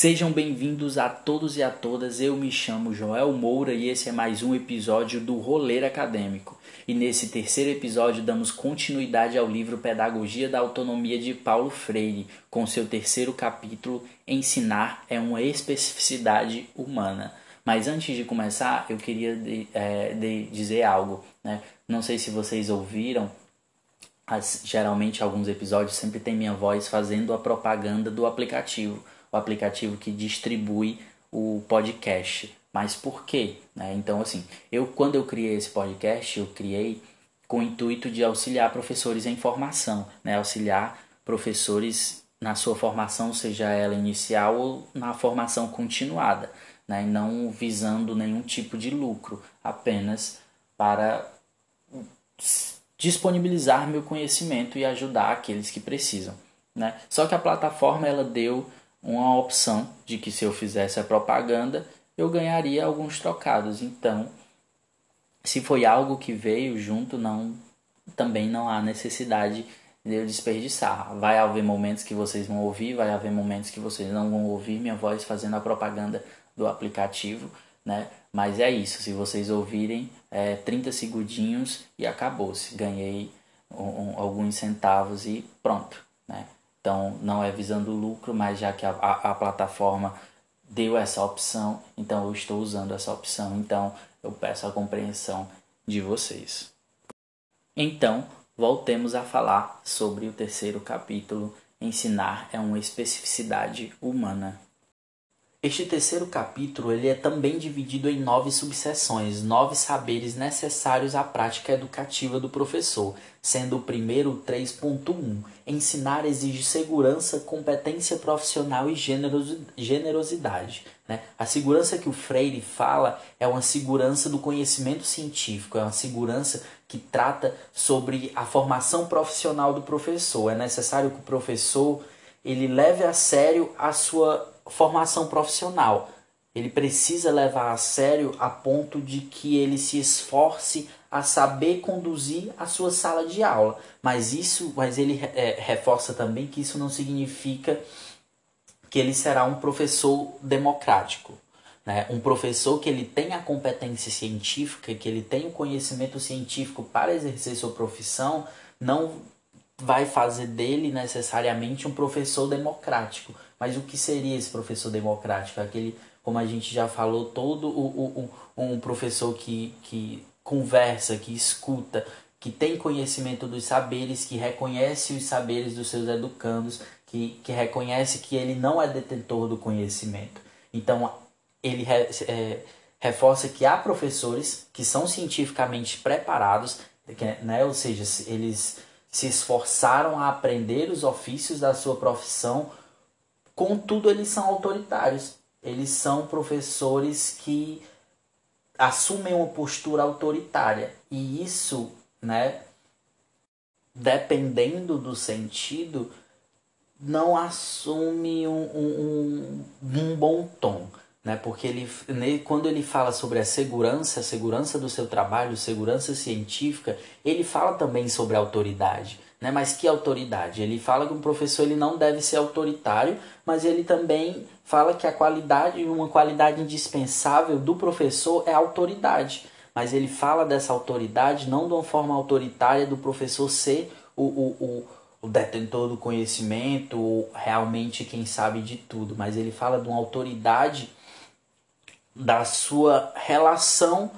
Sejam bem-vindos a todos e a todas. Eu me chamo Joel Moura e esse é mais um episódio do Roleiro Acadêmico. E nesse terceiro episódio damos continuidade ao livro Pedagogia da Autonomia de Paulo Freire, com seu terceiro capítulo Ensinar é uma especificidade humana. Mas antes de começar, eu queria de, é, de dizer algo. Né? Não sei se vocês ouviram, geralmente alguns episódios sempre tem minha voz fazendo a propaganda do aplicativo o aplicativo que distribui o podcast. Mas por quê? Né? Então, assim, eu quando eu criei esse podcast, eu criei com o intuito de auxiliar professores em formação, né? auxiliar professores na sua formação, seja ela inicial ou na formação continuada, né? não visando nenhum tipo de lucro, apenas para disponibilizar meu conhecimento e ajudar aqueles que precisam. Né? Só que a plataforma ela deu uma opção de que se eu fizesse a propaganda eu ganharia alguns trocados. Então, se foi algo que veio junto, não também não há necessidade de eu desperdiçar. Vai haver momentos que vocês vão ouvir, vai haver momentos que vocês não vão ouvir minha voz fazendo a propaganda do aplicativo, né? Mas é isso, se vocês ouvirem, é 30 segundinhos e acabou-se. Ganhei um, alguns centavos e pronto, né? Então, não é visando lucro, mas já que a, a, a plataforma deu essa opção, então eu estou usando essa opção. Então, eu peço a compreensão de vocês. Então, voltemos a falar sobre o terceiro capítulo: Ensinar é uma especificidade humana. Este terceiro capítulo ele é também dividido em nove subseções, nove saberes necessários à prática educativa do professor, sendo o primeiro 3.1. Ensinar exige segurança, competência profissional e generosidade. Né? A segurança que o Freire fala é uma segurança do conhecimento científico, é uma segurança que trata sobre a formação profissional do professor. É necessário que o professor ele leve a sério a sua formação profissional. Ele precisa levar a sério a ponto de que ele se esforce a saber conduzir a sua sala de aula. Mas isso, mas ele é, reforça também que isso não significa que ele será um professor democrático. Né? Um professor que ele tem a competência científica, que ele tem o conhecimento científico para exercer sua profissão, não vai fazer dele necessariamente um professor democrático. Mas o que seria esse professor democrático? Aquele, como a gente já falou, todo o, o, um professor que, que conversa, que escuta, que tem conhecimento dos saberes, que reconhece os saberes dos seus educandos, que, que reconhece que ele não é detentor do conhecimento. Então, ele é, reforça que há professores que são cientificamente preparados, né? ou seja, eles se esforçaram a aprender os ofícios da sua profissão, contudo, eles são autoritários. Eles são professores que assumem uma postura autoritária. E isso, né, dependendo do sentido, não assume um, um, um bom tom né? Porque ele, quando ele fala sobre a segurança, a segurança do seu trabalho, segurança científica, ele fala também sobre autoridade, né? Mas que autoridade? Ele fala que um professor ele não deve ser autoritário, mas ele também fala que a qualidade, uma qualidade indispensável do professor é a autoridade. Mas ele fala dessa autoridade não de uma forma autoritária do professor ser o, o, o o detentor do conhecimento, ou realmente quem sabe de tudo, mas ele fala de uma autoridade da sua relação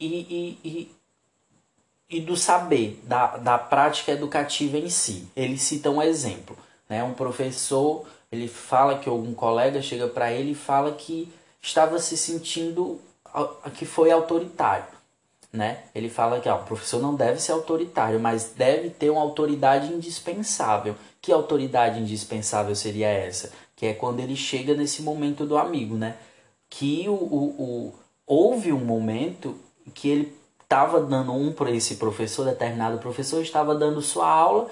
e, e, e, e, do saber, da, da prática educativa em si. Ele cita um exemplo. Né? Um professor, ele fala que algum colega chega para ele e fala que estava se sentindo que foi autoritário. Né? Ele fala que ó, o professor não deve ser autoritário, mas deve ter uma autoridade indispensável. Que autoridade indispensável seria essa? Que é quando ele chega nesse momento do amigo, né? que o, o, o houve um momento que ele estava dando um para esse professor, determinado professor estava dando sua aula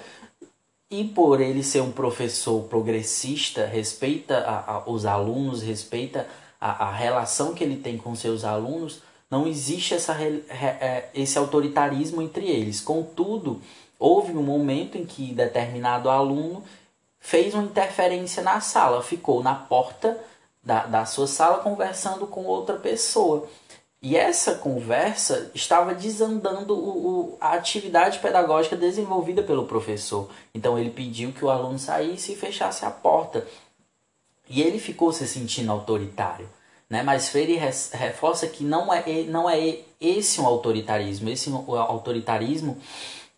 e por ele ser um professor progressista, respeita a, a, os alunos, respeita a, a, relação que ele tem com seus alunos, não existe essa, é, esse autoritarismo entre eles. Contudo, houve um momento em que determinado aluno fez uma interferência na sala, ficou na porta da, da sua sala conversando com outra pessoa. E essa conversa estava desandando o, o, a atividade pedagógica desenvolvida pelo professor. Então ele pediu que o aluno saísse e fechasse a porta. E ele ficou se sentindo autoritário. Né? Mas Freire reforça que não é, não é esse um autoritarismo. Esse autoritarismo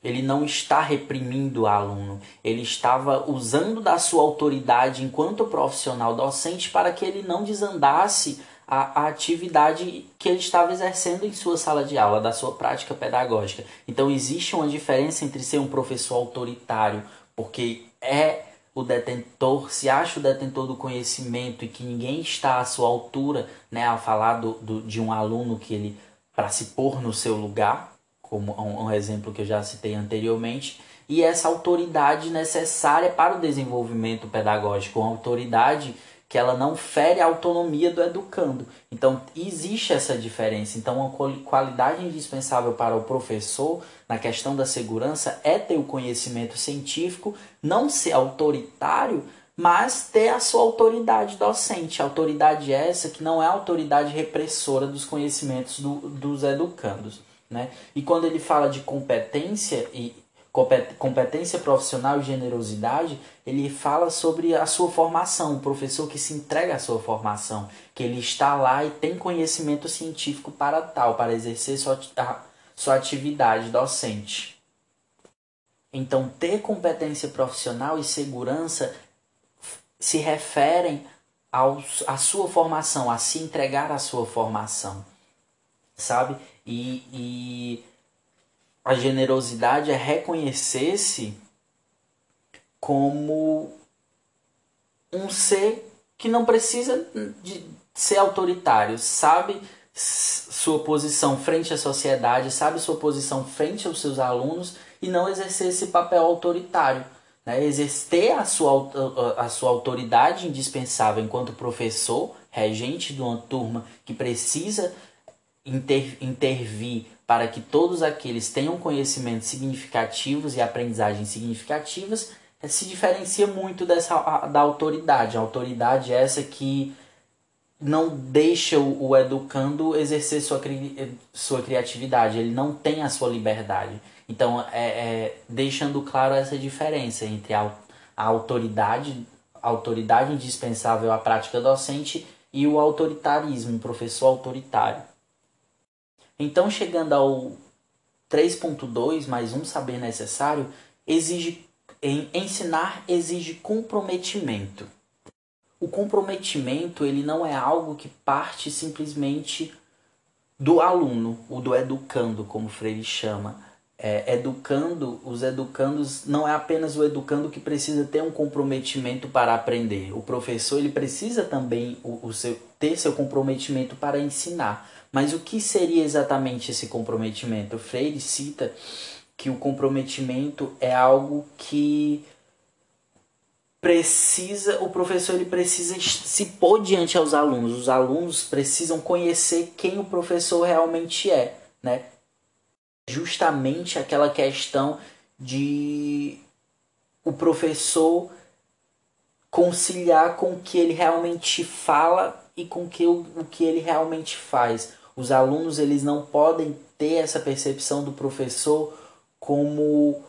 ele não está reprimindo o aluno, ele estava usando da sua autoridade enquanto profissional docente para que ele não desandasse a, a, atividade que ele estava exercendo em sua sala de aula, da sua prática pedagógica. Então existe uma diferença entre ser um professor autoritário, porque é o detentor, se acha o detentor do conhecimento e que ninguém está à sua altura, né, ao falar do, do de um aluno que ele para se pôr no seu lugar, como um, um exemplo que eu já citei anteriormente, e essa autoridade necessária para o desenvolvimento pedagógico, uma autoridade que ela não fere a autonomia do educando. Então, existe essa diferença. Então, uma qualidade indispensável para o professor na questão da segurança é ter o conhecimento científico, não ser autoritário, mas ter a sua autoridade docente. Autoridade essa que não é autoridade repressora dos conhecimentos do, dos educandos. Né? E quando ele fala de competência e competência profissional e generosidade, ele fala sobre a sua formação, o professor que se entrega à sua formação, que ele está lá e tem conhecimento científico para tal, para exercer sua, sua atividade docente. Então, ter competência profissional e segurança se referem à sua formação, a se entregar à sua formação, sabe? E, e a generosidade é reconhecer-se como um ser que não precisa de ser autoritário, sabe sua posição frente à sociedade, sabe sua posição frente aos seus alunos e não exercer esse papel autoritário. Né? Exercer a sua, a sua autoridade indispensável enquanto professor, regente de uma turma que precisa inter, intervir para que todos aqueles tenham conhecimentos significativos e aprendizagens significativas, eh, se diferencia muito dessa da autoridade. A autoridade é essa que não deixa o, educando exercer sua, eh, sua criatividade, ele não tem a sua liberdade. Então, é, é deixando claro essa diferença entre a, a autoridade, a autoridade indispensável à prática docente e o autoritarismo, um professor autoritário. Então, chegando ao 3.2 mais um saber necessário, exige em ensinar exige comprometimento. O comprometimento ele não é algo que parte simplesmente do aluno, o do educando, como Freire chama. É, educando, os educandos não é apenas o educando que precisa ter um comprometimento para aprender. O professor ele precisa também o, o seu, ter seu comprometimento para ensinar. Mas o que seria exatamente esse comprometimento? O Freire cita que o comprometimento é algo que precisa, o professor ele precisa se pôr diante aos alunos. Os alunos precisam conhecer quem o professor realmente é, né? Justamente aquela questão de o professor conciliar com o que ele realmente fala e com que o, o que ele realmente faz. Os alunos eles não podem ter essa percepção do professor como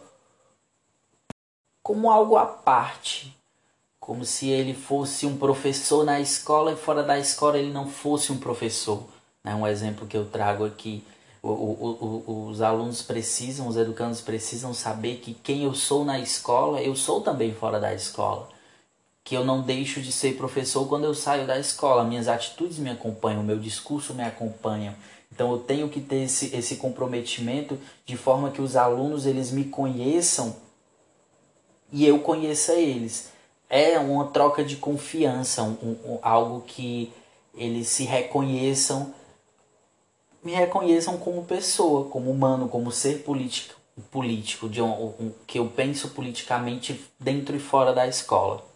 como algo à parte, como se ele fosse um professor na escola e fora da escola ele não fosse um professor. É um exemplo que eu trago aqui. O, o, o, os alunos precisam, os educandos precisam saber que quem eu sou na escola, eu sou também fora da escola que eu não deixo de ser professor quando eu saio da escola. Minhas atitudes me acompanham, meu discurso me acompanha. Então eu tenho que ter esse, esse comprometimento de forma que os alunos eles me conheçam e eu conheça eles. É uma troca de confiança, um, um, algo que eles se reconheçam, me reconheçam como pessoa, como humano, como ser político, político de um, um que eu penso politicamente dentro e fora da escola.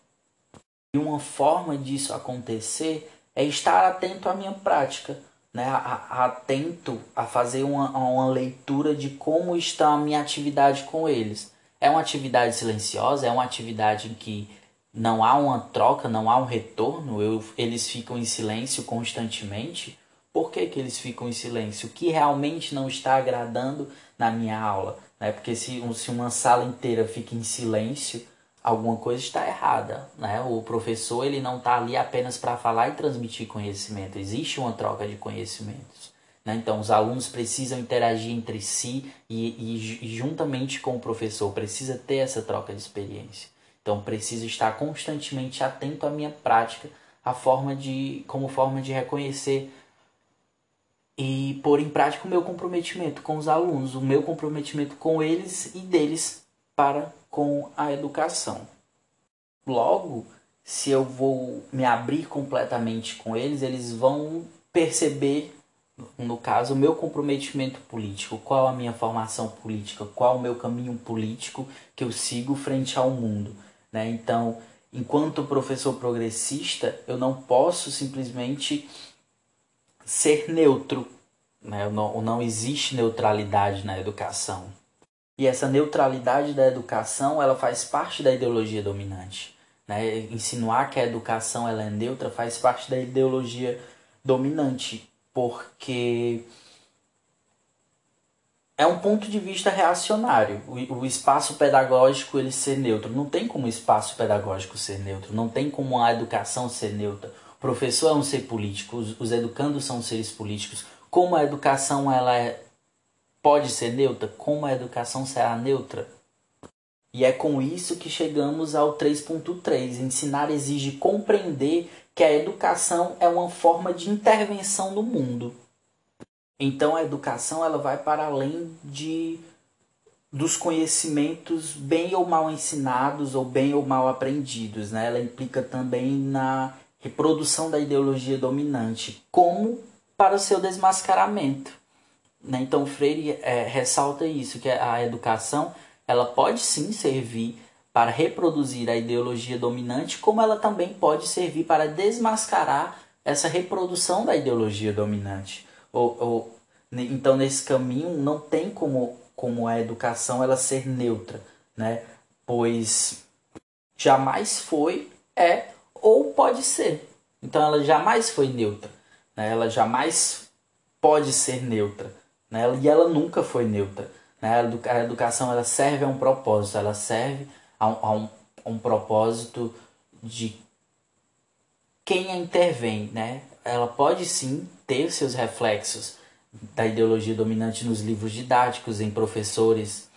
E uma forma disso acontecer é estar atento à minha prática, né? atento a fazer uma, uma leitura de como está a minha atividade com eles. É uma atividade silenciosa, é uma atividade em que não há uma troca, não há um retorno, eu, eles ficam em silêncio constantemente. Por que, que eles ficam em silêncio? O que realmente não está agradando na minha aula? Né? Porque se, se uma sala inteira fica em silêncio, alguma coisa está errada. Né? O professor ele não está ali apenas para falar e transmitir conhecimento, existe uma troca de conhecimentos. Né? Então, os alunos precisam interagir entre si e, e, e juntamente com o professor, precisa ter essa troca de experiência. Então preciso estar constantemente atento à minha prática, a forma de, como forma de reconhecer e pôr em prática o meu comprometimento com os alunos, o meu comprometimento com eles e deles para com a educação. Logo, se eu vou me abrir completamente com eles, eles vão perceber, no caso, o meu comprometimento político, qual a minha formação política, qual o meu caminho político que eu sigo frente ao mundo. Né? Então, enquanto professor progressista, eu não posso simplesmente ser neutro. Né? Não, não existe neutralidade na educação. E essa neutralidade da educação ela faz parte da ideologia dominante. Né? Insinuar que a educação ela é neutra faz parte da ideologia dominante, porque é um ponto de vista reacionário. O, o, espaço pedagógico ele ser neutro. Não tem como o espaço pedagógico ser neutro. Não tem como a educação ser neutra. O professor é um ser político. Os, os educandos são seres políticos. Como a educação ela é, pode ser neutra? Como a educação será neutra? E é com isso que chegamos ao 3.3. Ensinar exige compreender que a educação é uma forma de intervenção no mundo então a educação ela vai para além de dos conhecimentos bem ou mal ensinados ou bem ou mal aprendidos, né? Ela implica também na reprodução da ideologia dominante, como para o seu desmascaramento. Né? Então Freire é, ressalta isso, que a educação ela pode sim servir para reproduzir a ideologia dominante, como ela também pode servir para desmascarar essa reprodução da ideologia dominante ou, ou, então nesse caminho não tem como, como a educação ela ser neutra, né? Pois jamais foi, é ou pode ser. Então ela jamais foi neutra, né? Ela jamais pode ser neutra, né? E ela nunca foi neutra, né? A educação ela serve a um propósito, ela serve a um, a um, a um propósito de quem a intervém, né? Ela pode sim ter seus reflexos da ideologia dominante nos livros didáticos, em professores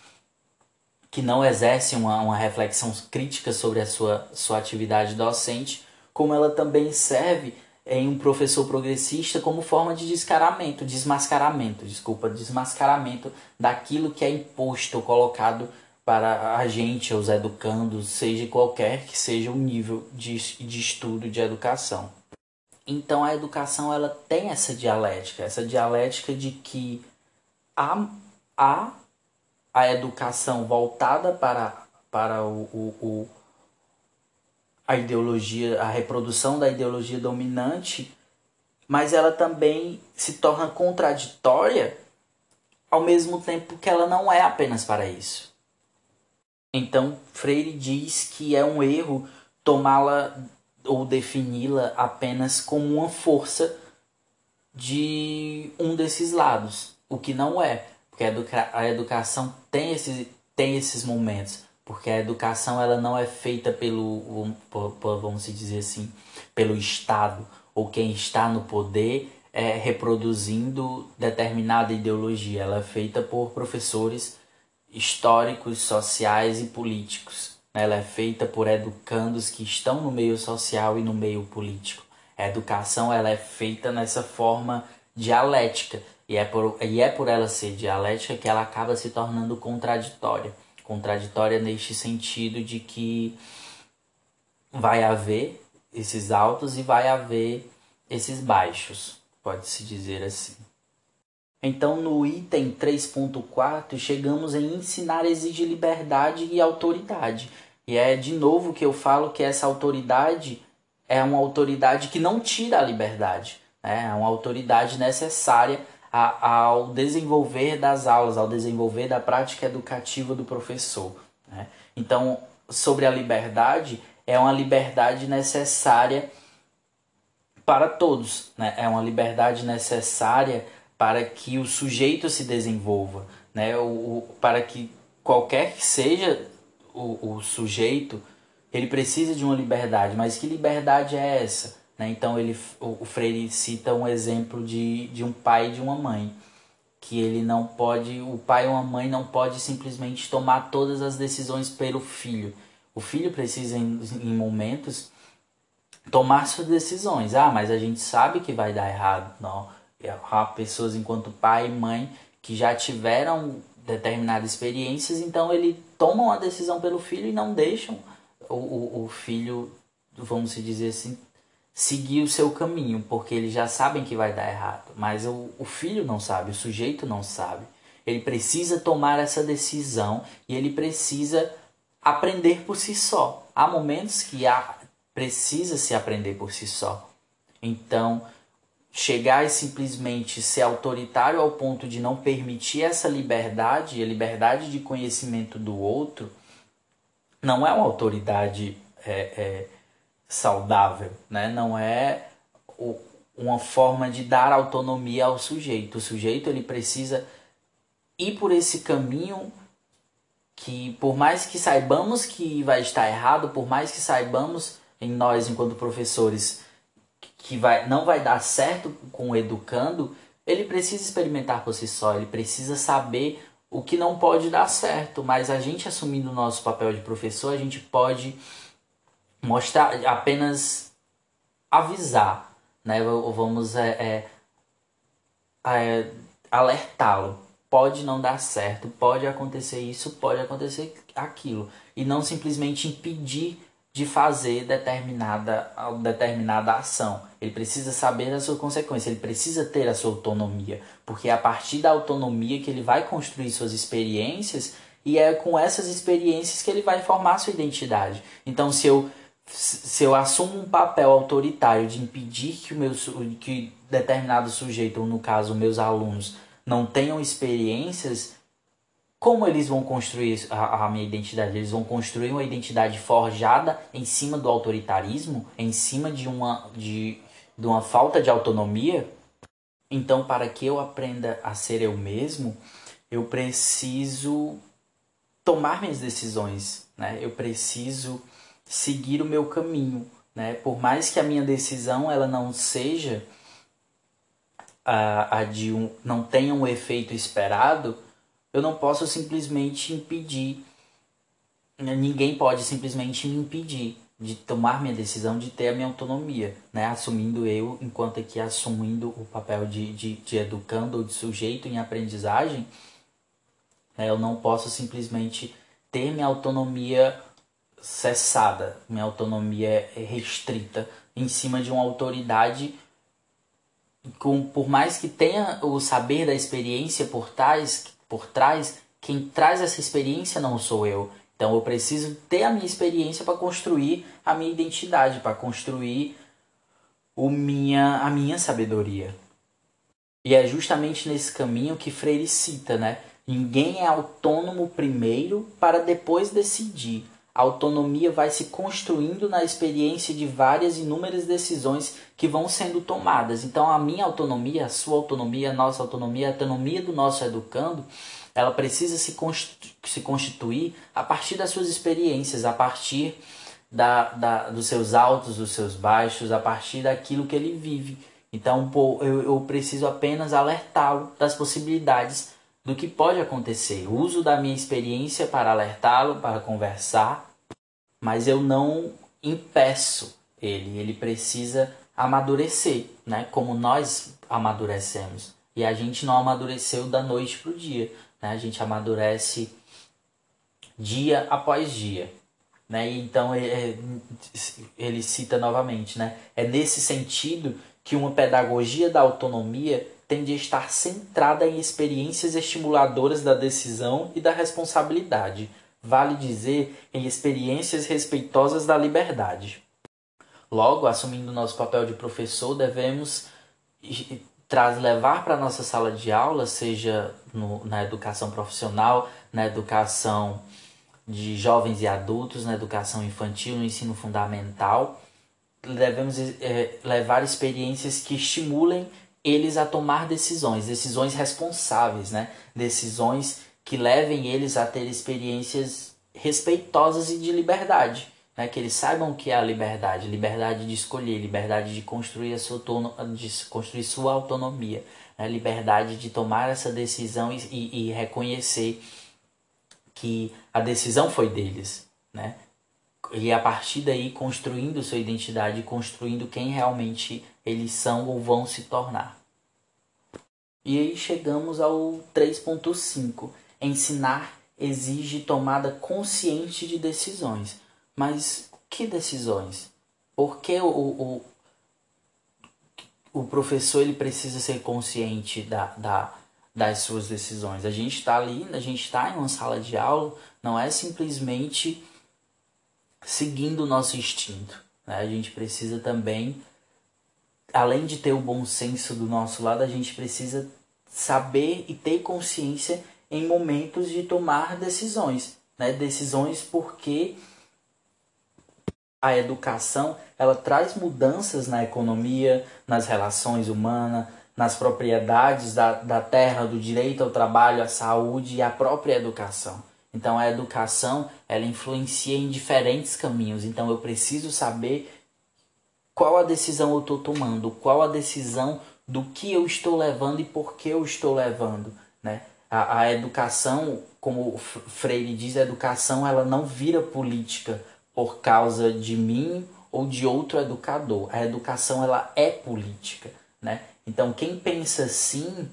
que não exercem uma, uma reflexão crítica sobre a sua, sua atividade docente, como ela também serve em um professor progressista como forma de descaramento, desmascaramento, desculpa, desmascaramento daquilo que é imposto ou colocado para a gente, os educandos, seja qualquer que seja o nível de, de estudo de educação. Então a educação ela tem essa dialética, essa dialética de que há, há a educação voltada para, para o, o, o, a ideologia, a reprodução da ideologia dominante, mas ela também se torna contraditória ao mesmo tempo que ela não é apenas para isso. Então Freire diz que é um erro tomá-la ou defini-la apenas como uma força de um desses lados, o que não é, porque a, educa a educação tem, esse, tem esses momentos, porque a educação ela não é feita pelo, vamos dizer assim, pelo Estado ou quem está no poder é, reproduzindo determinada ideologia, ela é feita por professores históricos, sociais e políticos ela é feita por educandos que estão no meio social e no meio político. A educação ela é feita nessa forma dialética e é por, e é por ela ser dialética que ela acaba se tornando contraditória. Contraditória neste sentido de que vai haver esses altos e vai haver esses baixos, pode-se dizer assim. Então, no item 3.4, chegamos em ensinar exige liberdade e autoridade. E é de novo que eu falo que essa autoridade é uma autoridade que não tira a liberdade, né? é uma autoridade necessária a, ao desenvolver das aulas, ao desenvolver da prática educativa do professor. Né? Então, sobre a liberdade, é uma liberdade necessária para todos, né? É uma liberdade necessária para que o sujeito se desenvolva, né? O, o para que qualquer que seja o, o sujeito, ele precisa de uma liberdade, mas que liberdade é essa? Né? Então ele, o, o Freire cita um exemplo de, de um pai e de uma mãe que ele não pode, o pai ou a mãe não pode simplesmente tomar todas as decisões pelo filho. O filho precisa em, em momentos tomar suas decisões. Ah, mas a gente sabe que vai dar errado. Não. Há pessoas enquanto pai e mãe que já tiveram determinadas experiências, então ele toma uma decisão pelo filho e não deixam o, o, o filho, vamos dizer assim, seguir o seu caminho, porque eles já sabem que vai dar errado. Mas o, o filho não sabe, o sujeito não sabe. Ele precisa tomar essa decisão e ele precisa aprender por si só. Há momentos que há, precisa se aprender por si só. Então, chegar e simplesmente ser autoritário ao ponto de não permitir essa liberdade, a liberdade de conhecimento do outro, não é uma autoridade é, é, saudável, né? não é o, uma forma de dar autonomia ao sujeito. O sujeito ele precisa ir por esse caminho que, por mais que saibamos que vai estar errado, por mais que saibamos em nós enquanto professores que vai, não vai dar certo com o educando, ele precisa experimentar por si só, ele precisa saber o que não pode dar certo, mas a gente assumindo o nosso papel de professor, a gente pode mostrar, apenas avisar, né? Vamos é, é, é, alertá-lo. Pode não dar certo, pode acontecer isso, pode acontecer aquilo. E não simplesmente impedir de fazer determinada, determinada ação. Ele precisa saber a sua consequência, ele precisa ter a sua autonomia, porque é a partir da autonomia que ele vai construir suas experiências e é com essas experiências que ele vai formar sua identidade. Então, se eu se eu assumo um papel autoritário de impedir que o meu que determinado sujeito, ou no caso meus alunos, não tenham experiências, como eles vão construir a, a, minha identidade? Eles vão construir uma identidade forjada em cima do autoritarismo, em cima de uma, de, de uma falta de autonomia? Então, para que eu aprenda a ser eu mesmo, eu preciso tomar minhas decisões, né? Eu preciso seguir o meu caminho, né? Por mais que a minha decisão ela não seja a, a de um, não tenha um efeito esperado, eu não posso simplesmente impedir. Ninguém pode simplesmente me impedir de tomar minha decisão, de ter a minha autonomia, né? Assumindo eu, enquanto aqui assumindo o papel de, de, de educando ou de sujeito em aprendizagem, né? eu não posso simplesmente ter minha autonomia cessada, minha autonomia restrita em cima de uma autoridade com, por mais que tenha o saber da experiência por trás, por trás, quem traz essa experiência não sou eu. Então eu preciso ter a minha experiência para construir a minha identidade, para construir o minha, a minha sabedoria. E é justamente nesse caminho que Freire cita, né? Ninguém é autônomo primeiro para depois decidir. A autonomia vai se construindo na experiência de várias inúmeras decisões que vão sendo tomadas. Então, a minha autonomia, a sua autonomia, a nossa autonomia, a autonomia do nosso educando, ela precisa se, se constituir a partir das suas experiências, a partir da, da, dos seus altos, dos seus baixos, a partir daquilo que ele vive. Então, pô, eu, eu preciso apenas alertá-lo das possibilidades do que pode acontecer. uso da minha experiência para alertá-lo, para conversar, mas eu não impeço ele. Ele precisa amadurecer, né? Como nós amadurecemos. E a gente não amadureceu da noite para o dia, né? A gente amadurece dia após dia, né? E então é, é, ele cita novamente, né? É nesse sentido que uma pedagogia da autonomia tende a estar centrada em experiências estimuladoras da decisão e da responsabilidade, vale dizer, em experiências respeitosas da liberdade. Logo, assumindo nosso papel de professor, devemos traz levar para nossa sala de aula, seja no, na educação profissional, na educação de jovens e adultos na educação infantil, no ensino fundamental, devemos é, levar experiências que estimulem eles a tomar decisões, decisões responsáveis, né? decisões que levem eles a ter experiências respeitosas e de liberdade. Né? Que eles saibam o que é a liberdade, liberdade de escolher, liberdade de construir, a sua, de construir sua autonomia, né? liberdade de tomar essa decisão e, e, e reconhecer que a decisão foi deles. Né? E a partir daí construindo sua identidade, construindo quem realmente eles são ou vão se tornar. E aí chegamos ao 3.5. Ensinar exige tomada consciente de decisões. Mas que decisões? Por que o, o, o professor ele precisa ser consciente da, da, das suas decisões? A gente está ali, a gente está em uma sala de aula, não é simplesmente seguindo o nosso instinto. Né? A gente precisa também, além de ter o bom senso do nosso lado, a gente precisa saber e ter consciência em momentos de tomar decisões. Né? Decisões porque a educação ela traz mudanças na economia, nas relações humanas, nas propriedades da, da terra, do direito ao trabalho, à saúde e à própria educação. Então a educação ela influencia em diferentes caminhos. Então eu preciso saber qual a decisão eu estou tomando, qual a decisão do que eu estou levando e por que eu estou levando, né? A, a educação, como o Freire diz, a educação ela não vira política por causa de mim ou de outro educador. A educação ela é política, né? Então quem pensa assim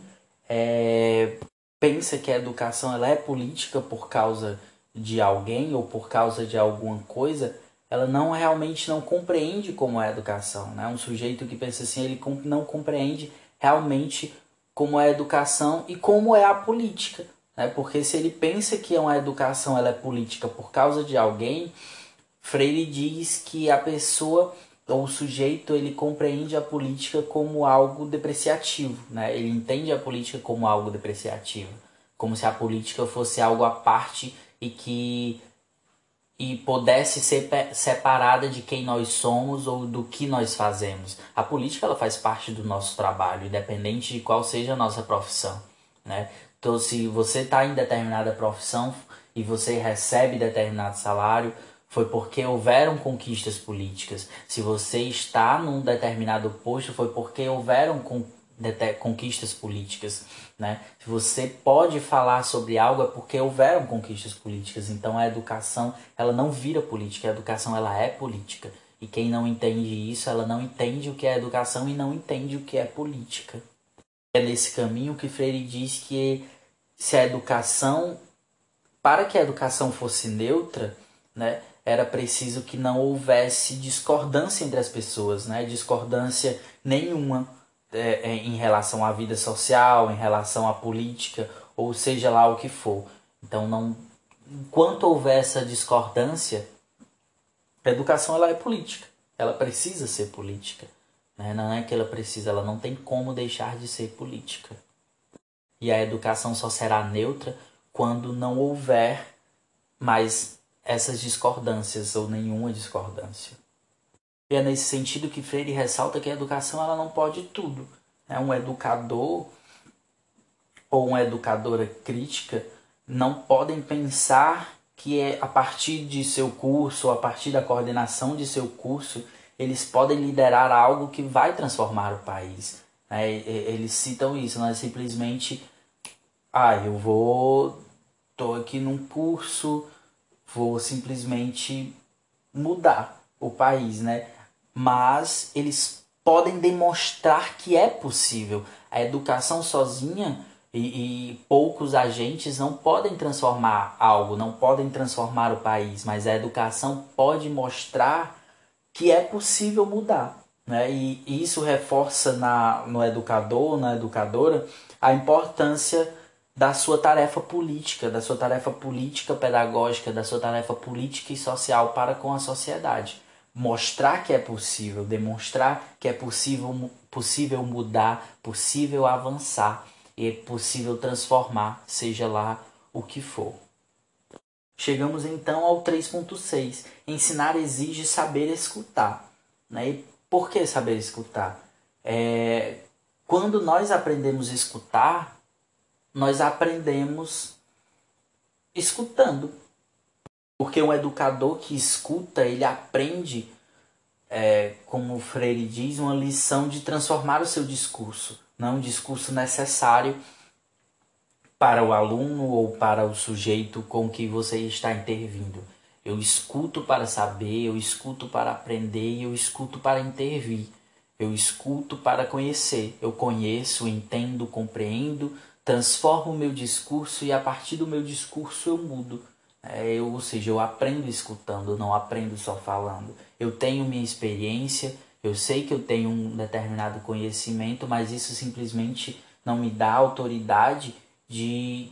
é, pensa que a educação ela é política por causa de alguém ou por causa de alguma coisa, ela não realmente não compreende como é a educação, né? Um sujeito que pensa assim, ele não compreende realmente como é a educação e como é a política, né? Porque se ele pensa que uma educação ela é política por causa de alguém, Freire diz que a pessoa ou o sujeito ele compreende a política como algo depreciativo, né? Ele entende a política como algo depreciativo, como se a política fosse algo à parte e que e pudesse ser separada de quem nós somos ou do que nós fazemos. A política ela faz parte do nosso trabalho, independente de qual seja a nossa profissão, né? Então, se você está em determinada profissão e você recebe determinado salário, foi porque houveram conquistas políticas. Se você está num determinado posto, foi porque houveram conquistas políticas. Né? Se você pode falar sobre algo, é porque houveram conquistas políticas. Então a educação ela não vira política, a educação ela é política. E quem não entende isso, ela não entende o que é educação e não entende o que é política. É nesse caminho que Freire diz que se a educação, para que a educação fosse neutra, né, era preciso que não houvesse discordância entre as pessoas, né? discordância nenhuma é, é, em relação à vida social, em relação à política, ou seja lá o que for. Então, não, enquanto houver essa discordância, a educação ela é política, ela precisa ser política. Né? Não é que ela precisa, ela não tem como deixar de ser política. E a educação só será neutra quando não houver mais essas discordâncias ou nenhuma discordância. E é nesse sentido que Freire ressalta que a educação ela não pode tudo. É um educador ou uma educadora crítica não podem pensar que é a partir de seu curso, ou a partir da coordenação de seu curso, eles podem liderar algo que vai transformar o país. É, eles citam isso, não é simplesmente, ah, eu vou, tô aqui num curso vou simplesmente mudar o país, né? Mas eles podem demonstrar que é possível. A educação sozinha e, e, poucos agentes não podem transformar algo, não podem transformar o país, mas a educação pode mostrar que é possível mudar. Né? E isso reforça na, no educador, na educadora, a importância da sua tarefa política, da sua tarefa política pedagógica, da sua tarefa política e social para com a sociedade. Mostrar que é possível, demonstrar que é possível, possível mudar, possível avançar e possível transformar, seja lá o que for. Chegamos então ao 3.6. Ensinar exige saber escutar. Né? E por que saber escutar? É, quando nós aprendemos a escutar, nós aprendemos escutando. Porque um educador que escuta, ele aprende, é, como o Freire diz, uma lição de transformar o seu discurso. Não um discurso necessário para o aluno ou para o sujeito com que você está intervindo. Eu escuto para saber, eu escuto para aprender eu escuto para intervir. Eu escuto para conhecer. Eu conheço, entendo, compreendo, transformo o meu discurso e a partir do meu discurso eu mudo. É, eu, ou seja, eu aprendo escutando, não aprendo só falando. Eu tenho minha experiência, eu sei que eu tenho um determinado conhecimento, mas isso simplesmente não me dá autoridade de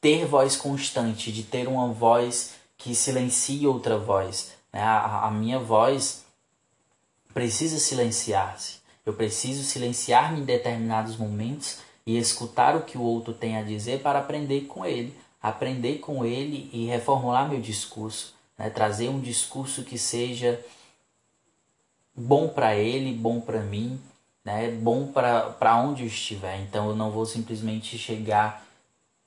ter voz constante, de ter uma voz que silencie outra voz. Né? A, a minha voz precisa silenciar-se. Eu preciso silenciar-me em determinados momentos e escutar o que o outro tem a dizer para aprender com ele, aprender com ele e reformular meu discurso, né? trazer um discurso que seja bom para ele, bom para mim, né? bom para onde eu estiver. Então eu não vou simplesmente chegar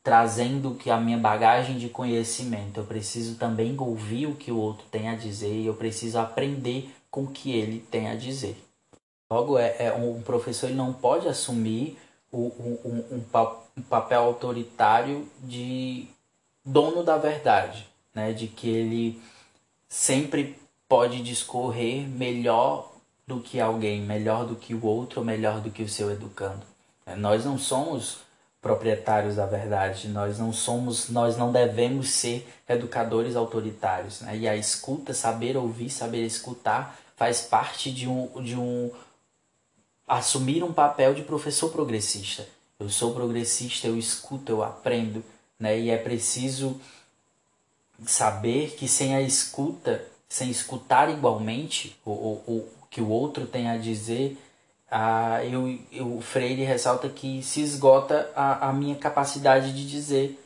trazendo que a minha bagagem de conhecimento. Eu preciso também ouvir o que o outro tem a dizer e eu preciso aprender com o que ele tem a dizer. Logo, é, é um professor não pode assumir um, um, um, um papel autoritário de dono da verdade, né? de que ele sempre pode discorrer melhor do que alguém, melhor do que o outro, melhor do que o seu educando. É, nós não somos proprietários da verdade, nós não somos, nós não devemos ser educadores autoritários. Né? E a escuta, saber ouvir, saber escutar, faz parte de um, de um assumir um papel de professor progressista. Eu sou progressista, eu escuto, eu aprendo, né? E é preciso saber que sem a escuta, sem escutar igualmente o, que o outro tem a dizer, ah, eu, eu, o Freire ressalta que se esgota a, a minha capacidade de dizer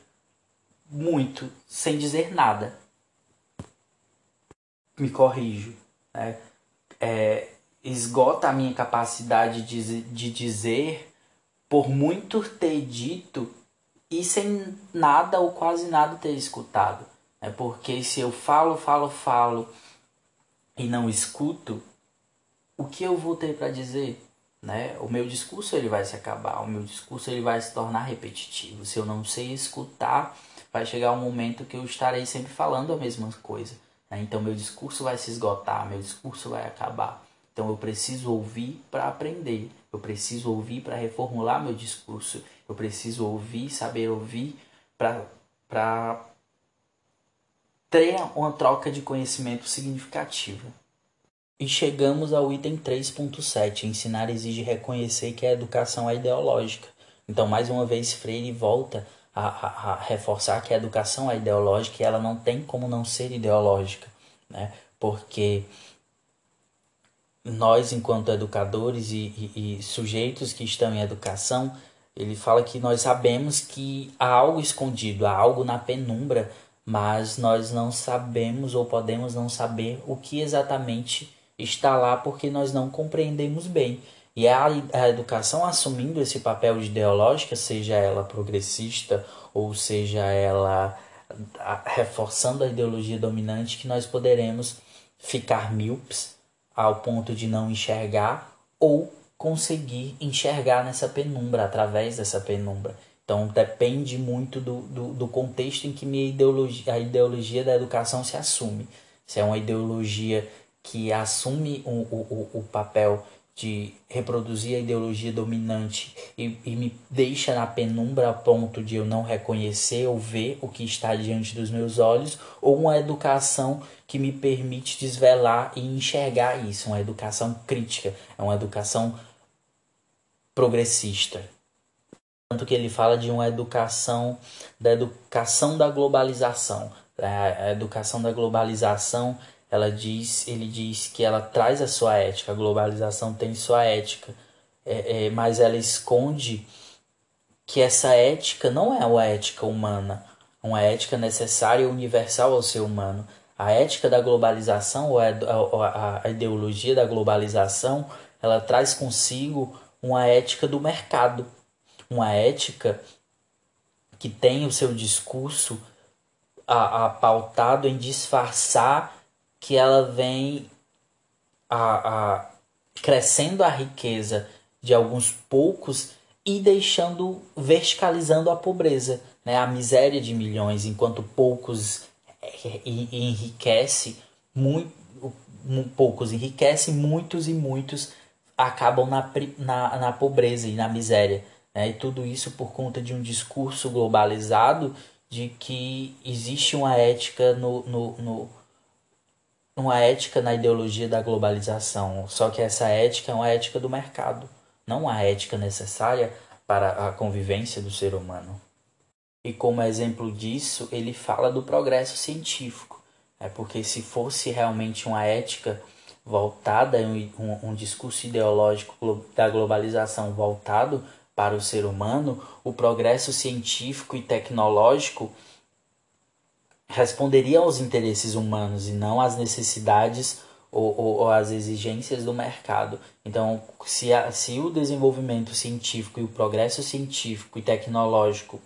muito, sem dizer nada. Me corrijo. Né? É, esgota a minha capacidade de, de dizer por muito ter dito e sem nada ou quase nada ter escutado. É porque se eu falo, falo, falo e não escuto, o que eu vou ter para dizer? Né? O meu discurso ele vai se acabar, o meu discurso ele vai se tornar repetitivo. Se eu não sei escutar, vai chegar um momento que eu estarei sempre falando a mesma coisa. Né? Então meu discurso vai se esgotar, meu discurso vai acabar. Então eu preciso ouvir para aprender, eu preciso ouvir para reformular meu discurso, eu preciso ouvir, saber ouvir para ter uma troca de conhecimento significativa. E chegamos ao item 3.7. Ensinar exige reconhecer que a educação é ideológica. Então, mais uma vez, Freire volta a, a, a reforçar que a educação é ideológica e ela não tem como não ser ideológica, né? Porque nós, enquanto educadores e, e, e, sujeitos que estão em educação, ele fala que nós sabemos que há algo escondido, há algo na penumbra, mas nós não sabemos ou podemos não saber o que exatamente está lá porque nós não compreendemos bem. E a, a educação assumindo esse papel de ideológica, seja ela progressista ou seja ela reforçando a ideologia dominante, que nós poderemos ficar míopes ao ponto de não enxergar ou conseguir enxergar nessa penumbra, através dessa penumbra. Então depende muito do, do, do, contexto em que minha ideologia, a ideologia da educação se assume. Se é uma ideologia que assume o, o, o papel de reproduzir a ideologia dominante e, e, me deixa na penumbra a ponto de eu não reconhecer ou ver o que está diante dos meus olhos, ou uma educação que me permite desvelar e enxergar isso, uma educação crítica, é uma educação progressista. Tanto que ele fala de uma educação, da educação da globalização. A educação da globalização ela diz, ele diz que ela traz a sua ética, a globalização tem sua ética, é, é, mas ela esconde que essa ética não é uma ética humana, uma ética necessária e universal ao ser humano. A ética da globalização ou a, a ideologia da globalização, ela traz consigo uma ética do mercado, uma ética que tem o seu discurso a, a pautado em disfarçar que ela vem a, a crescendo a riqueza de alguns poucos e deixando verticalizando a pobreza, né? a miséria de milhões, enquanto poucos é, enriquece muito, poucos enriquecem, muitos e muitos acabam na, na, na pobreza e na miséria. Né? E tudo isso por conta de um discurso globalizado de que existe uma ética no, no, no uma ética na ideologia da globalização, só que essa ética é uma ética do mercado, não a ética necessária para a convivência do ser humano. E como exemplo disso, ele fala do progresso científico, é porque se fosse realmente uma ética voltada, um, um, discurso ideológico da globalização voltado para o ser humano, o progresso científico e tecnológico responderia aos interesses humanos e não às necessidades ou, ou, ou às exigências do mercado. Então, se, a, se o desenvolvimento científico e o progresso científico e tecnológico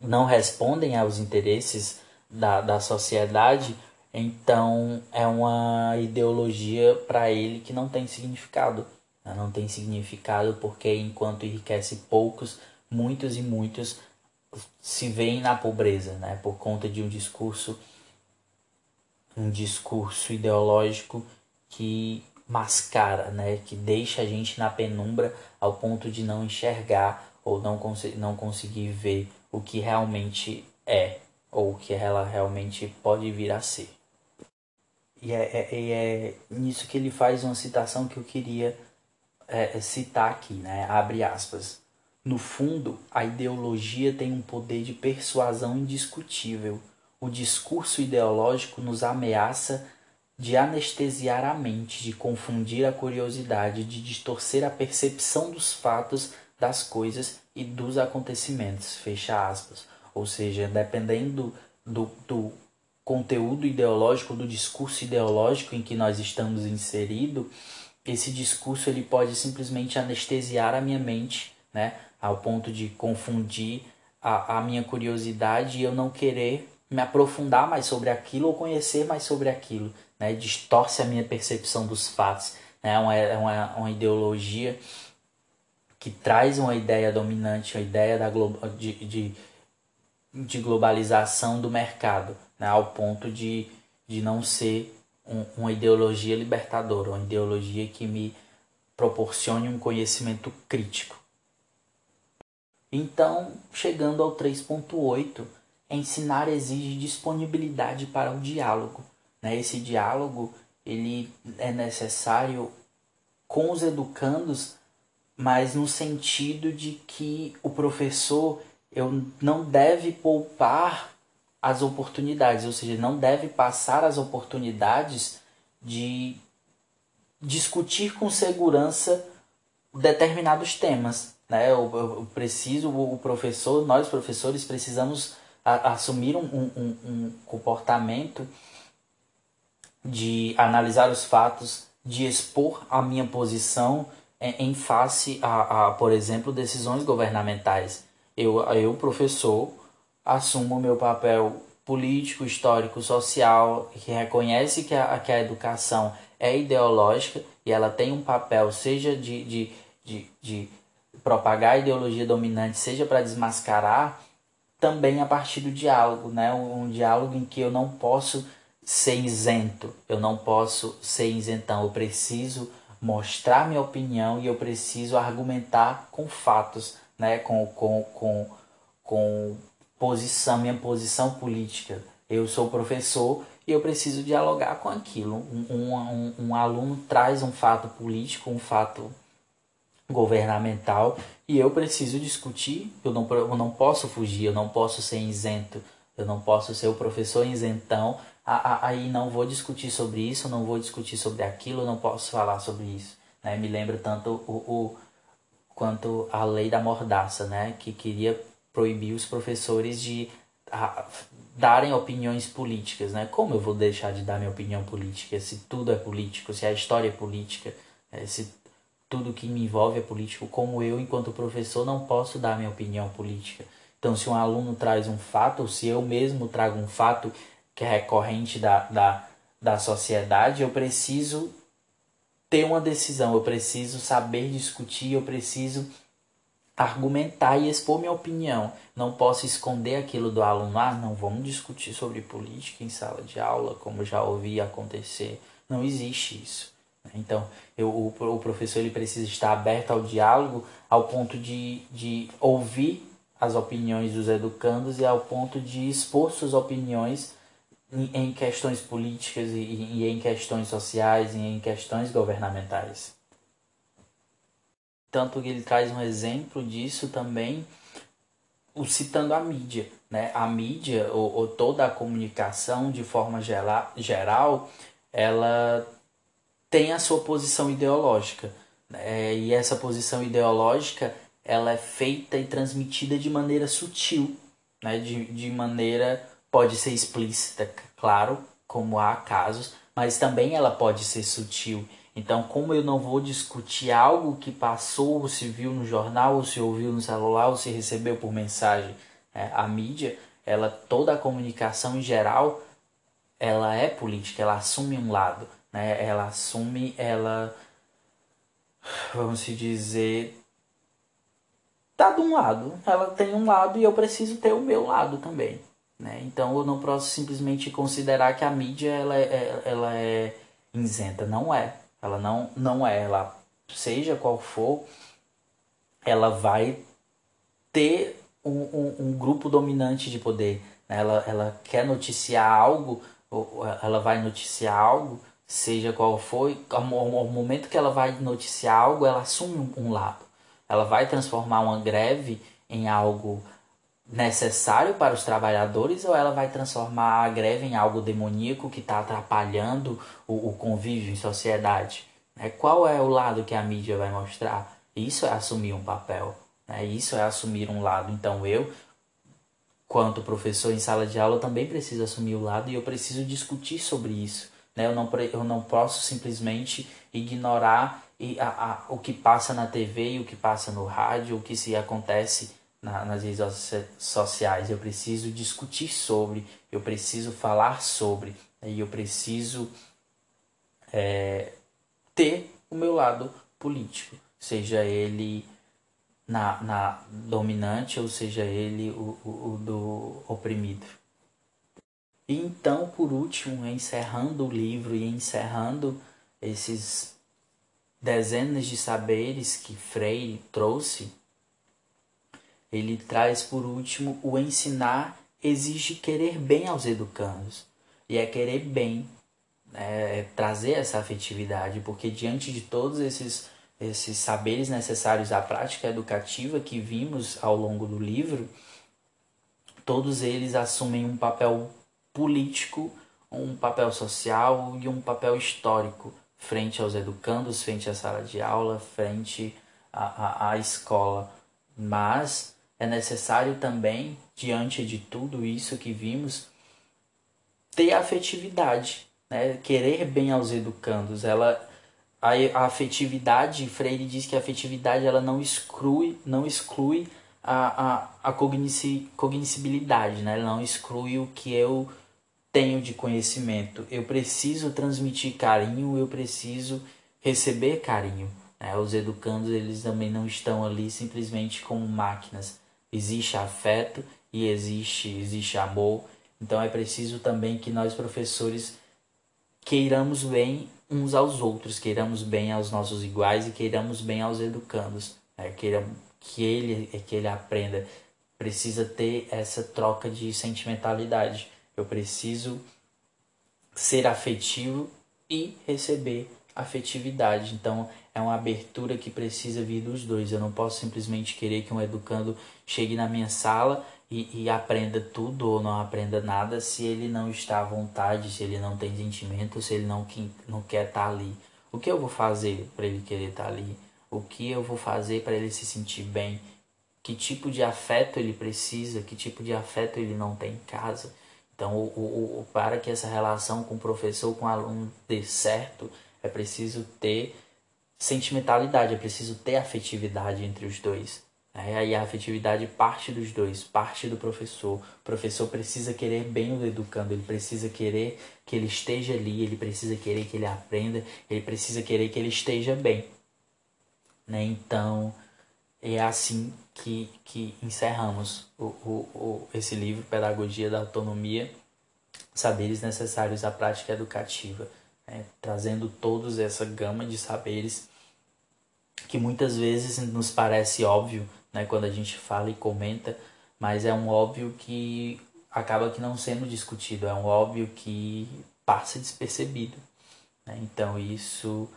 não respondem aos interesses da, da sociedade, então é uma ideologia para ele que não tem significado. Né? Não tem significado porque enquanto enriquece poucos, muitos e muitos se veem na pobreza, né? Por conta de um discurso um discurso ideológico que mascara, né? Que deixa a gente na penumbra ao ponto de não enxergar ou não, cons não conseguir ver o que realmente é ou o que ela realmente pode vir a ser. E é, é, é nisso que ele faz uma citação que eu queria é, citar aqui, né? Abre aspas. No fundo, a ideologia tem um poder de persuasão indiscutível. O discurso ideológico nos ameaça de anestesiar a mente, de confundir a curiosidade, de distorcer a percepção dos fatos, das coisas e dos acontecimentos. Fecha aspas. Ou seja, dependendo do, do conteúdo ideológico, do discurso ideológico em que nós estamos inseridos, esse discurso ele pode simplesmente anestesiar a minha mente, né? ao ponto de confundir a, a minha curiosidade e eu não querer me aprofundar mais sobre aquilo ou conhecer mais sobre aquilo. Né? Distorce a minha percepção dos fatos. Né? É uma, é uma ideologia que traz uma ideia dominante, a ideia da de, de, de globalização do mercado, né? ao ponto de, de não ser um, uma ideologia libertadora, uma ideologia que me proporcione um conhecimento crítico. Então, chegando ao 3.8, ensinar exige disponibilidade para o diálogo. Né? Esse diálogo ele é necessário com os educandos, mas no sentido de que o professor eu não deve poupar as oportunidades, ou seja, não deve passar as oportunidades de discutir com segurança determinados temas né? Eu, eu preciso, o professor, nós professores precisamos a, assumir um, um, um comportamento de analisar os fatos, de expor a minha posição em, em face a, a, por exemplo, decisões governamentais. Eu, eu, professor, assumo meu papel político, histórico, social, que reconhece que a, que a educação é ideológica e ela tem um papel, seja de, de, de, de propagar a ideologia dominante, seja para desmascarar, também a partir do diálogo, né? Um, um, diálogo em que eu não posso ser isento, eu não posso ser isentão, eu preciso mostrar minha opinião e eu preciso argumentar com fatos, né? Com, com, com, com posição, minha posição política. Eu sou professor e eu preciso dialogar com aquilo. Um, um, um, aluno traz um fato político, um fato governamental e eu preciso discutir. Eu não, eu não posso fugir, eu não posso ser isento, eu não posso ser o professor isentão. Aí não vou discutir sobre isso, não vou discutir sobre aquilo, não posso falar sobre isso. Né? Me lembra tanto o, o quanto a lei da mordaça, né? que queria proibir os professores de a, darem opiniões políticas, né? Como eu vou deixar de dar minha opinião política se tudo é político, se a história é política, é, se tudo que me envolve é político, como eu, enquanto professor, não posso dar minha opinião política. Então, se um aluno traz um fato, ou se eu mesmo trago um fato que é recorrente da, da, da sociedade, eu preciso ter uma decisão, eu preciso saber discutir, eu preciso argumentar e expor minha opinião. Não posso esconder aquilo do aluno. Ah, não vamos discutir sobre política em sala de aula, como já ouvi acontecer. Não existe isso. Então, eu, o, o professor ele precisa estar aberto ao diálogo ao ponto de, de ouvir as opiniões dos educandos e ao ponto de expor suas opiniões em, questões políticas e, e em questões sociais e em questões governamentais. Tanto que ele traz um exemplo disso também, o citando a mídia. Né? A mídia, ou, ou toda a comunicação de forma geral, geral, ela tem a sua posição ideológica. Né? E essa posição ideológica ela é feita e transmitida de maneira sutil, né? de, de maneira pode ser explícita, claro, como há casos, mas também ela pode ser sutil então, como eu não vou discutir algo que passou, ou se viu no jornal, ou se ouviu no celular, ou se recebeu por mensagem, é, a mídia, ela toda a comunicação em geral, ela é política, ela assume um lado, né? Ela assume, ela vamos se dizer tá de um lado, ela tem um lado e eu preciso ter o meu lado também, né? Então eu não posso simplesmente considerar que a mídia ela é, ela é isenta, não é. Ela não, não é, ela, seja qual for, ela vai ter um, um, um grupo dominante de poder. Né? Ela, ela quer noticiar algo, ela vai noticiar algo, seja qual for, ao, momento que ela vai noticiar algo, ela assume um lado. Ela vai transformar uma greve em algo necessário para os trabalhadores ou ela vai transformar a greve em algo demoníaco que está atrapalhando o, o, convívio em sociedade? Né? Qual é o lado que a mídia vai mostrar? Isso é assumir um papel, né? isso é assumir um lado. Então eu, quanto professor em sala de aula, também preciso assumir o lado e eu preciso discutir sobre isso. Né? Eu, não, eu não posso simplesmente ignorar e a, a, o que passa na TV e o que passa no rádio, o que se acontece na, nas redes sociais. Eu preciso discutir sobre, eu preciso falar sobre, e eu preciso é, ter o meu lado político, seja ele na, na dominante ou seja ele o, o, o do oprimido. E então, por último, encerrando o livro e encerrando esses dezenas de saberes que Freire trouxe, ele traz por último o ensinar exige querer bem aos educandos. E é querer bem, é, trazer essa afetividade, porque diante de todos esses, esses saberes necessários à prática educativa que vimos ao longo do livro, todos eles assumem um papel político, um papel social e um papel histórico frente aos educandos, frente à sala de aula, frente à, à, à escola. Mas é necessário também, diante de tudo isso que vimos, ter afetividade, né? querer bem aos educandos. Ela, a, a afetividade, Freire diz que a afetividade ela não exclui, não exclui a, a, a cognici, né? ela não exclui o que eu tenho de conhecimento. Eu preciso transmitir carinho, eu preciso receber carinho. Né? Os educandos eles também não estão ali simplesmente como máquinas existe afeto e existe, existe amor. Então é preciso também que nós, professores, queiramos bem uns aos outros, queiramos bem aos nossos iguais e queiramos bem aos educandos. Né? Queira, que, ele, que ele aprenda. Precisa ter essa troca de sentimentalidade. Eu preciso ser afetivo e receber afetividade. Então é uma abertura que precisa vir dos dois. Eu não posso simplesmente querer que um educando chegue na minha sala e, e, aprenda tudo ou não aprenda nada se ele não está à vontade, se ele não tem sentimento, se ele não, não quer estar ali. O que eu vou fazer para ele querer estar ali? O que eu vou fazer para ele se sentir bem? que tipo de afeto ele precisa, que tipo de afeto ele não tem em casa. Então, o, o, o, para que essa relação com o professor, com o aluno dê certo, é preciso ter sentimentalidade, é preciso ter afetividade entre os dois. Né? Aí a afetividade parte dos dois, parte do professor. O professor precisa querer bem o educando, ele precisa querer que ele esteja ali, ele precisa querer que ele aprenda, ele precisa querer que ele esteja bem. Né? Então, é assim que, que encerramos o, o, o, esse livro, Pedagogia da Autonomia, Saberes Necessários à Prática Educativa, né? trazendo todos essa gama de saberes que muitas vezes nos parece óbvio né, quando a gente fala e comenta, mas é um óbvio que acaba que não sendo discutido, é um óbvio que passa despercebido. Né? Então isso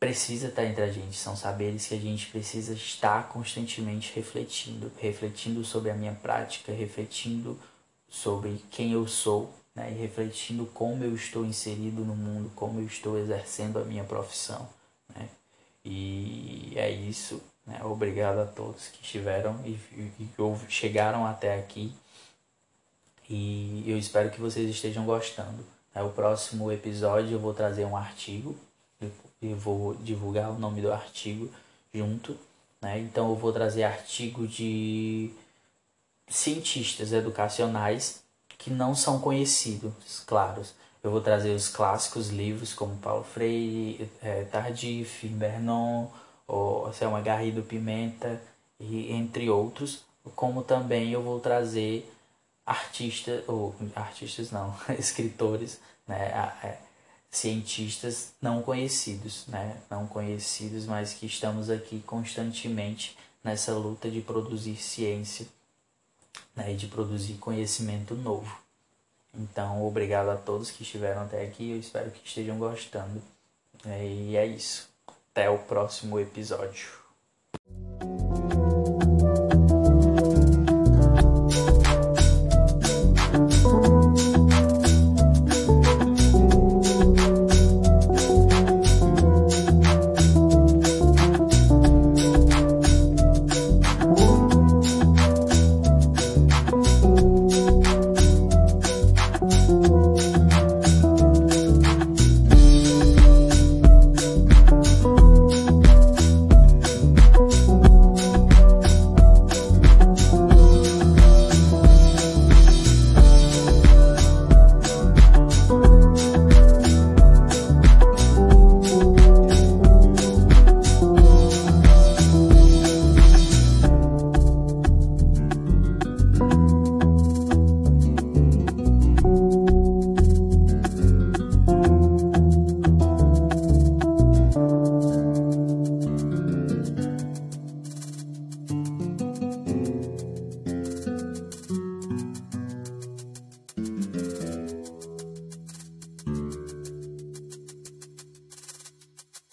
precisa estar entre a gente, são saberes que a gente precisa estar constantemente refletindo, refletindo sobre a minha prática, refletindo sobre quem eu sou, né? e refletindo como eu estou inserido no mundo, como eu estou exercendo a minha profissão. E é isso. Né? Obrigado a todos que estiveram e, e, e chegaram até aqui. E eu espero que vocês estejam gostando. Né? próximo episódio eu vou trazer um artigo. Eu vou divulgar o nome do artigo junto. Né? Então eu vou trazer artigo de cientistas educacionais que não são conhecidos, claros. Eu vou trazer os clássicos livros como Paulo Freire, é, Tardif, Bernon, ou Selma Garrido Pimenta, e entre outros, como também eu vou trazer artistas, ou artistas não, escritores, né, é, cientistas não conhecidos, né, não conhecidos, mas que estamos aqui constantemente nessa luta de produzir ciência né, e de produzir conhecimento novo. Então, obrigado a todos que estiveram até aqui. Eu espero que estejam gostando. É, e é isso. Até o próximo episódio.